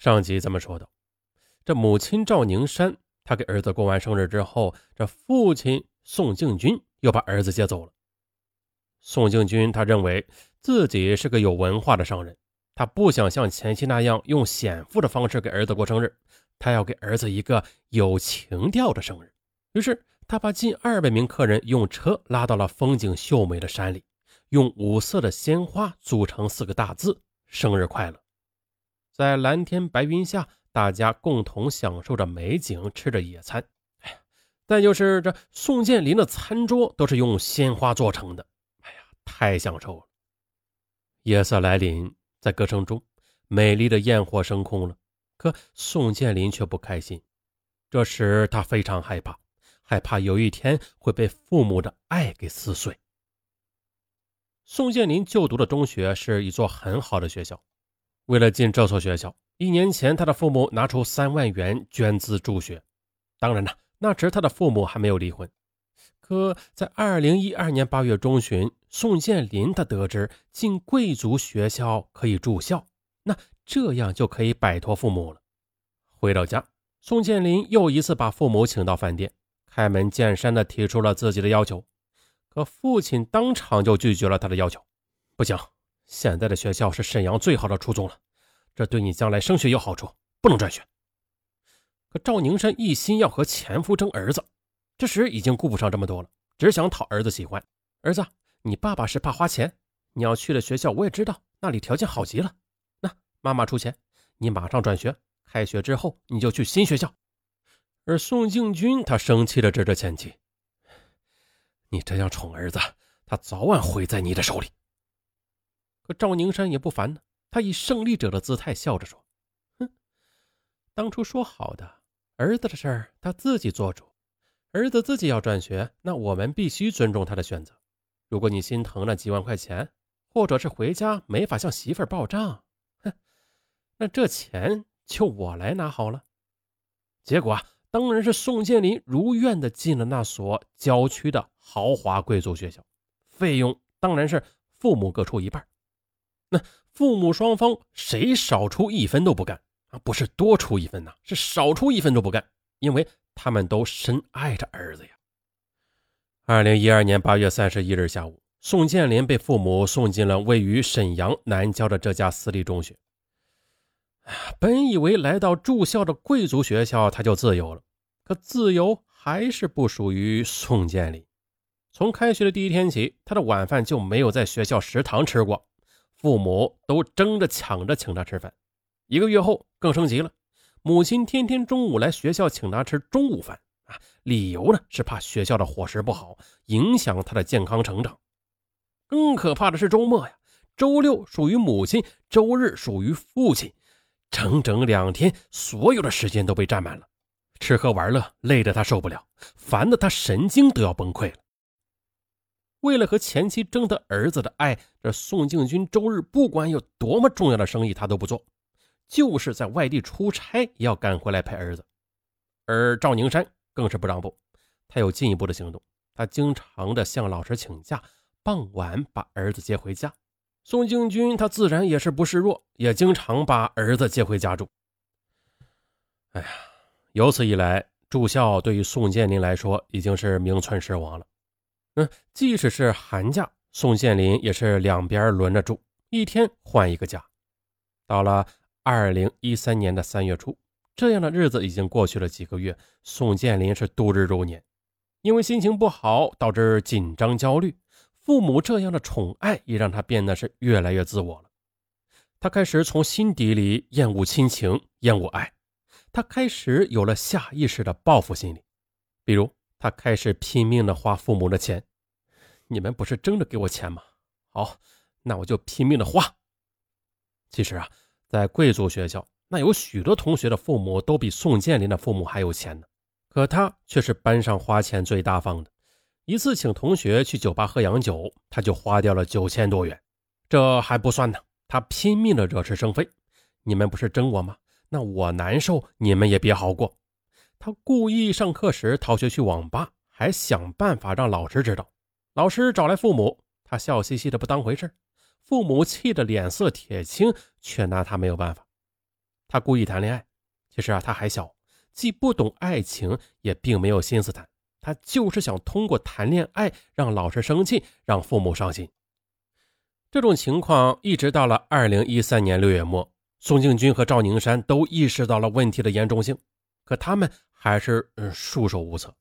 上集咱们说到，这母亲赵宁山，她给儿子过完生日之后，这父亲宋敬军又把儿子接走了。宋敬军他认为自己是个有文化的商人，他不想像前妻那样用显富的方式给儿子过生日，他要给儿子一个有情调的生日。于是他把近二百名客人用车拉到了风景秀美的山里，用五色的鲜花组成四个大字：“生日快乐。”在蓝天白云下，大家共同享受着美景，吃着野餐。哎呀，再就是这宋建林的餐桌都是用鲜花做成的。哎呀，太享受了。夜色来临，在歌声中，美丽的焰火升空了。可宋建林却不开心。这时他非常害怕，害怕有一天会被父母的爱给撕碎。宋建林就读的中学是一座很好的学校。为了进这所学校，一年前他的父母拿出三万元捐资助学。当然了，那时他的父母还没有离婚。可在二零一二年八月中旬，宋建林他得知进贵族学校可以住校，那这样就可以摆脱父母了。回到家，宋建林又一次把父母请到饭店，开门见山地提出了自己的要求。可父亲当场就拒绝了他的要求，不行。现在的学校是沈阳最好的初中了，这对你将来升学有好处，不能转学。可赵宁山一心要和前夫争儿子，这时已经顾不上这么多了，只想讨儿子喜欢。儿子，你爸爸是怕花钱，你要去的学校我也知道，那里条件好极了。那妈妈出钱，你马上转学，开学之后你就去新学校。而宋敬军他生气的指着前妻：“你这样宠儿子，他早晚毁在你的手里。”赵宁山也不烦呢，他以胜利者的姿态笑着说：“哼，当初说好的，儿子的事儿他自己做主，儿子自己要转学，那我们必须尊重他的选择。如果你心疼那几万块钱，或者是回家没法向媳妇儿报账，哼，那这钱就我来拿好了。”结果，当然是宋建林如愿的进了那所郊区的豪华贵族学校，费用当然是父母各出一半。那父母双方谁少出一分都不干啊！不是多出一分呐，是少出一分都不干，因为他们都深爱着儿子呀。二零一二年八月三十一日下午，宋建林被父母送进了位于沈阳南郊的这家私立中学。本以为来到住校的贵族学校他就自由了，可自由还是不属于宋建林。从开学的第一天起，他的晚饭就没有在学校食堂吃过。父母都争着抢着请他吃饭，一个月后更升级了，母亲天天中午来学校请他吃中午饭啊，理由呢是怕学校的伙食不好，影响他的健康成长。更可怕的是周末呀，周六属于母亲，周日属于父亲，整整两天，所有的时间都被占满了，吃喝玩乐累得他受不了，烦得他神经都要崩溃了。为了和前妻争得儿子的爱，这宋敬军周日不管有多么重要的生意，他都不做，就是在外地出差也要赶回来陪儿子。而赵宁山更是不让步，他有进一步的行动，他经常的向老师请假，傍晚把儿子接回家。宋敬军他自然也是不示弱，也经常把儿子接回家住。哎呀，由此一来，住校对于宋建林来说已经是名存实亡了。嗯，即使是寒假，宋建林也是两边轮着住，一天换一个家。到了二零一三年的三月初，这样的日子已经过去了几个月，宋建林是度日如年。因为心情不好，导致紧张焦虑，父母这样的宠爱也让他变得是越来越自我了。他开始从心底里厌恶亲情，厌恶爱，他开始有了下意识的报复心理，比如。他开始拼命的花父母的钱，你们不是争着给我钱吗？好，那我就拼命的花。其实啊，在贵族学校，那有许多同学的父母都比宋建林的父母还有钱呢，可他却是班上花钱最大方的。一次请同学去酒吧喝洋酒，他就花掉了九千多元。这还不算呢，他拼命的惹是生非。你们不是争我吗？那我难受，你们也别好过。他故意上课时逃学去网吧，还想办法让老师知道。老师找来父母，他笑嘻嘻的不当回事。父母气得脸色铁青，却拿他没有办法。他故意谈恋爱。其实啊，他还小，既不懂爱情，也并没有心思谈。他就是想通过谈恋爱让老师生气，让父母伤心。这种情况一直到了二零一三年六月末，宋庆军和赵宁山都意识到了问题的严重性，可他们还是嗯束手无策。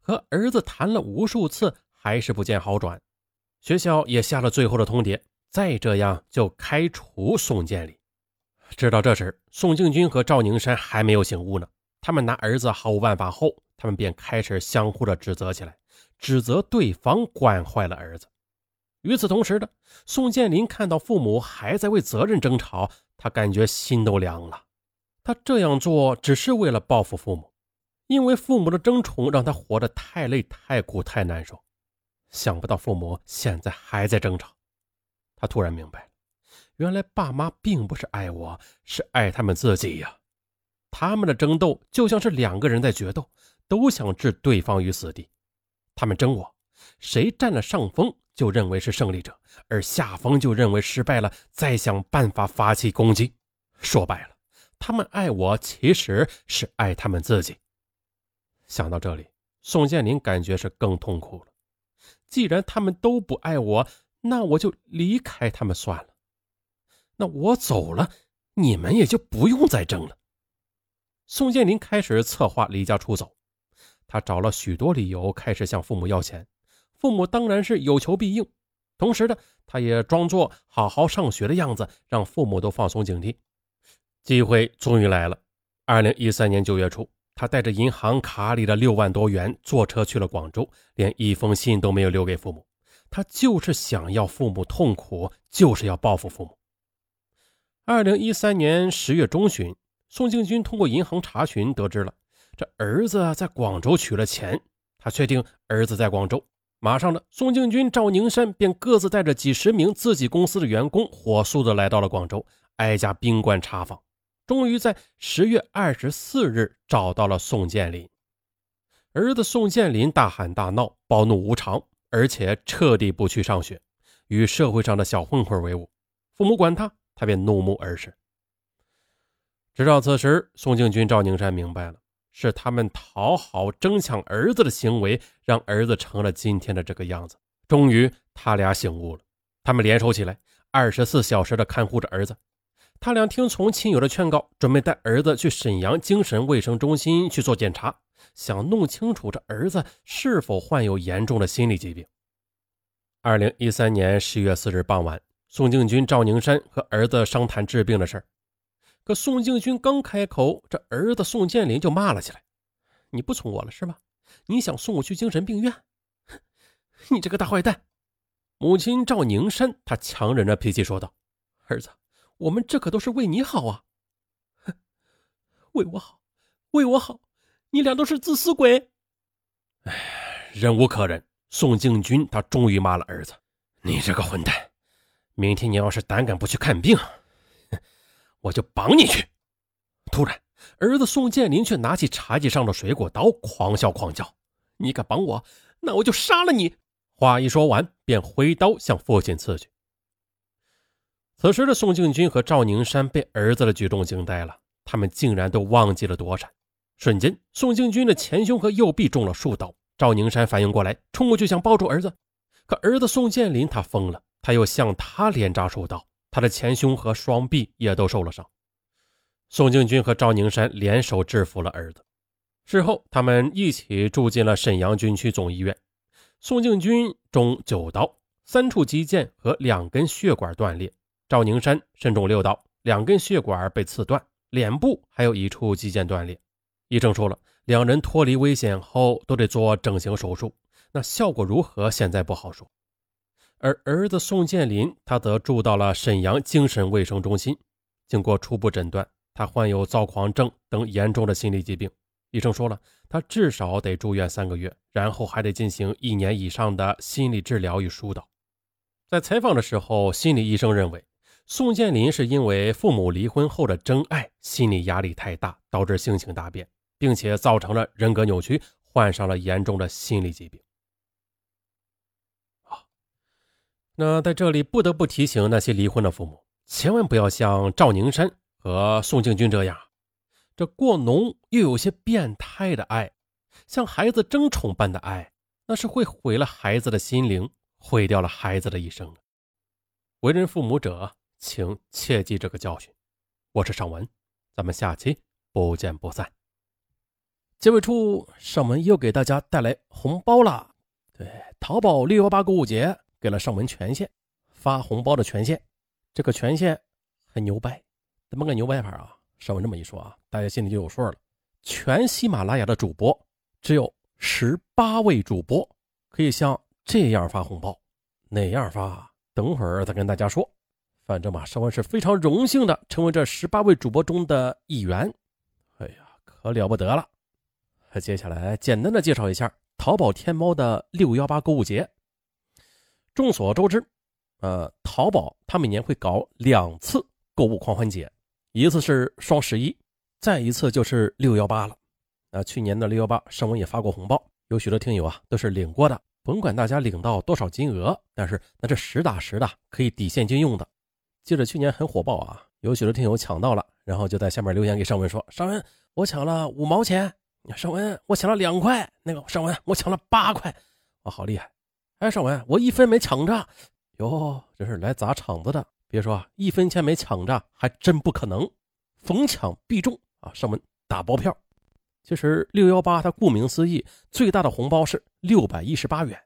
和儿子谈了无数次，还是不见好转。学校也下了最后的通牒，再这样就开除宋建林。直到这时，宋庆军和赵宁山还没有醒悟呢。他们拿儿子毫无办法后，他们便开始相互的指责起来，指责对方惯坏了儿子。与此同时的，宋建林看到父母还在为责任争吵，他感觉心都凉了。他这样做只是为了报复父母。因为父母的争宠让他活得太累、太苦、太难受，想不到父母现在还在争吵，他突然明白了，原来爸妈并不是爱我，是爱他们自己呀。他们的争斗就像是两个人在决斗，都想置对方于死地。他们争我，谁占了上风就认为是胜利者，而下风就认为失败了，再想办法发起攻击。说白了，他们爱我其实是爱他们自己。想到这里，宋建林感觉是更痛苦了。既然他们都不爱我，那我就离开他们算了。那我走了，你们也就不用再争了。宋建林开始策划离家出走，他找了许多理由，开始向父母要钱。父母当然是有求必应，同时呢，他也装作好好上学的样子，让父母都放松警惕。机会终于来了。二零一三年九月初。他带着银行卡里的六万多元，坐车去了广州，连一封信都没有留给父母。他就是想要父母痛苦，就是要报复父母。二零一三年十月中旬，宋庆军通过银行查询得知了这儿子在广州取了钱，他确定儿子在广州。马上呢，宋庆军、赵宁山便各自带着几十名自己公司的员工，火速的来到了广州，挨家宾馆查访。终于在十月二十四日找到了宋建林，儿子宋建林大喊大闹，暴怒无常，而且彻底不去上学，与社会上的小混混为伍。父母管他，他便怒目而视。直到此时，宋庆军、赵宁山明白了，是他们讨好、争抢儿子的行为，让儿子成了今天的这个样子。终于，他俩醒悟了，他们联手起来，二十四小时的看护着儿子。他俩听从亲友的劝告，准备带儿子去沈阳精神卫生中心去做检查，想弄清楚这儿子是否患有严重的心理疾病。二零一三年十月四日傍晚，宋敬军、赵宁山和儿子商谈治病的事儿。可宋敬军刚开口，这儿子宋建林就骂了起来：“你不从我了是吧？你想送我去精神病院？你这个大坏蛋！”母亲赵宁山他强忍着脾气说道：“儿子。”我们这可都是为你好啊！哼，为我好，为我好，你俩都是自私鬼！哎，忍无可忍，宋敬军他终于骂了儿子：“你这个混蛋！明天你要是胆敢不去看病，我就绑你去！”突然，儿子宋建林却拿起茶几上的水果刀，狂笑狂叫：“你敢绑我，那我就杀了你！”话一说完，便挥刀向父亲刺去。此时的宋敬军和赵宁山被儿子的举动惊呆了，他们竟然都忘记了躲闪。瞬间，宋敬军的前胸和右臂中了数刀。赵宁山反应过来，冲过去想抱住儿子，可儿子宋建林他疯了，他又向他连扎数刀，他的前胸和双臂也都受了伤。宋敬军和赵宁山联手制服了儿子。事后，他们一起住进了沈阳军区总医院。宋敬军中九刀，三处肌腱和两根血管断裂。赵宁山身中六刀，两根血管被刺断，脸部还有一处肌腱断裂。医生说了，两人脱离危险后都得做整形手术，那效果如何，现在不好说。而儿子宋建林，他则住到了沈阳精神卫生中心。经过初步诊断，他患有躁狂症等严重的心理疾病。医生说了，他至少得住院三个月，然后还得进行一年以上的心理治疗与疏导。在采访的时候，心理医生认为。宋建林是因为父母离婚后的真爱，心理压力太大，导致性情大变，并且造成了人格扭曲，患上了严重的心理疾病。啊，那在这里不得不提醒那些离婚的父母，千万不要像赵宁山和宋静军这样，这过浓又有些变态的爱，像孩子争宠般的爱，那是会毁了孩子的心灵，毁掉了孩子的一生。为人父母者，请切记这个教训。我是尚文，咱们下期不见不散。结尾处，尚文又给大家带来红包了。对，淘宝六幺八购物节给了尚文权限，发红包的权限。这个权限很牛掰，怎么个牛掰法啊？尚文这么一说啊，大家心里就有数了。全喜马拉雅的主播只有十八位主播可以像这样发红包，哪样发？等会儿再跟大家说。反正嘛，尚文是非常荣幸的成为这十八位主播中的一员。哎呀，可了不得了！接下来简单的介绍一下淘宝天猫的六幺八购物节。众所周知，呃，淘宝它每年会搞两次购物狂欢节，一次是双十一，再一次就是六幺八了。那去年的六幺八，尚文也发过红包，有许多听友啊都是领过的。甭管大家领到多少金额，但是那这实打实的可以抵现金用的。记得去年很火爆啊，有许多听友抢到了，然后就在下面留言给尚文说：“尚文，我抢了五毛钱。”尚文，我抢了两块，那个尚文，我抢了八块，哇，好厉害！哎，尚文，我一分没抢着，哟，这是来砸场子的。别说一分钱没抢着，还真不可能，逢抢必中啊！尚文打包票。其实六幺八它顾名思义，最大的红包是六百一十八元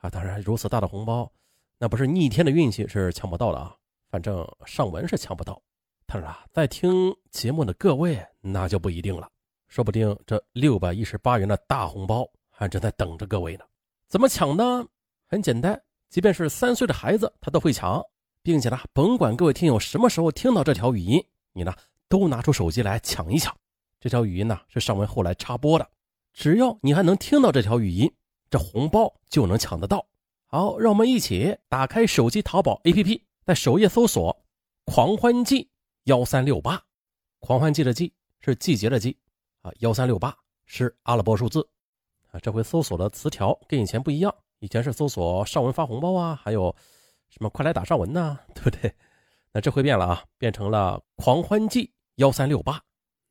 啊。当然，如此大的红包，那不是逆天的运气是抢不到的啊。反正尚文是抢不到，但是啊，在听节目的各位那就不一定了。说不定这六百一十八元的大红包还正在等着各位呢。怎么抢呢？很简单，即便是三岁的孩子他都会抢，并且呢，甭管各位听友什么时候听到这条语音，你呢都拿出手机来抢一抢。这条语音呢是尚文后来插播的，只要你还能听到这条语音，这红包就能抢得到。好，让我们一起打开手机淘宝 APP，在首页搜索“狂欢季幺三六八”，狂欢季的季是季节的季。啊，幺三六八是阿拉伯数字，啊，这回搜索的词条跟以前不一样，以前是搜索上文发红包啊，还有什么快来打上文呐，对不对？那这回变了啊，变成了狂欢季幺三六八，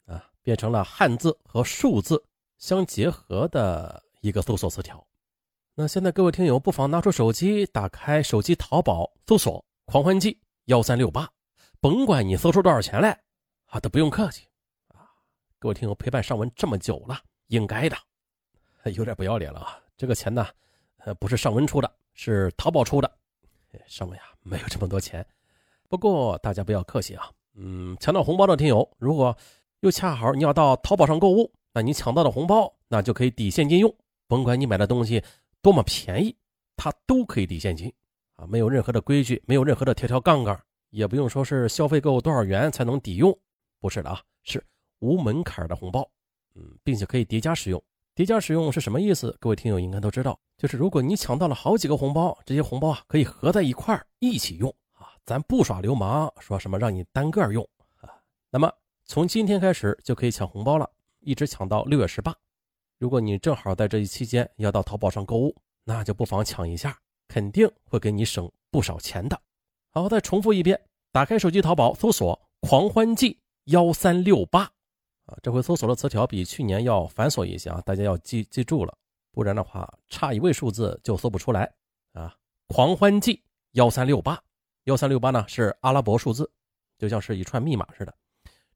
啊，变成了汉字和数字相结合的一个搜索词条。那现在各位听友不妨拿出手机，打开手机淘宝，搜索狂欢季幺三六八，甭管你搜出多少钱来，啊，都不用客气啊。各位听友陪伴尚文这么久了，应该的，有点不要脸了啊！这个钱呢，不是尚文出的，是淘宝出的。尚文呀，没有这么多钱。不过大家不要客气啊，嗯，抢到红包的听友，如果又恰好你要到淘宝上购物，那你抢到的红包那就可以抵现金用。甭管你买的东西多么便宜，它都可以抵现金啊，没有任何的规矩，没有任何的条条杠杠，也不用说是消费够多少元才能抵用，不是的啊，是。无门槛的红包，嗯，并且可以叠加使用。叠加使用是什么意思？各位听友应该都知道，就是如果你抢到了好几个红包，这些红包啊可以合在一块儿一起用啊，咱不耍流氓，说什么让你单个用啊。那么从今天开始就可以抢红包了，一直抢到六月十八。如果你正好在这一期间要到淘宝上购物，那就不妨抢一下，肯定会给你省不少钱的。好，再重复一遍，打开手机淘宝，搜索“狂欢季幺三六八”。啊，这回搜索的词条比去年要繁琐一些啊，大家要记记住了，不然的话差一位数字就搜不出来啊。狂欢季幺三六八，幺三六八呢是阿拉伯数字，就像是一串密码似的，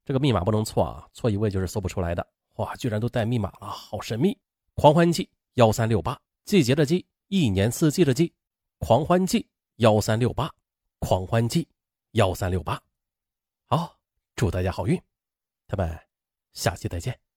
这个密码不能错啊，错一位就是搜不出来的。哇，居然都带密码了，好神秘！狂欢季幺三六八，季节的季，一年四季的季，狂欢季幺三六八，狂欢季幺三六八。好，祝大家好运，咱们。下期再见。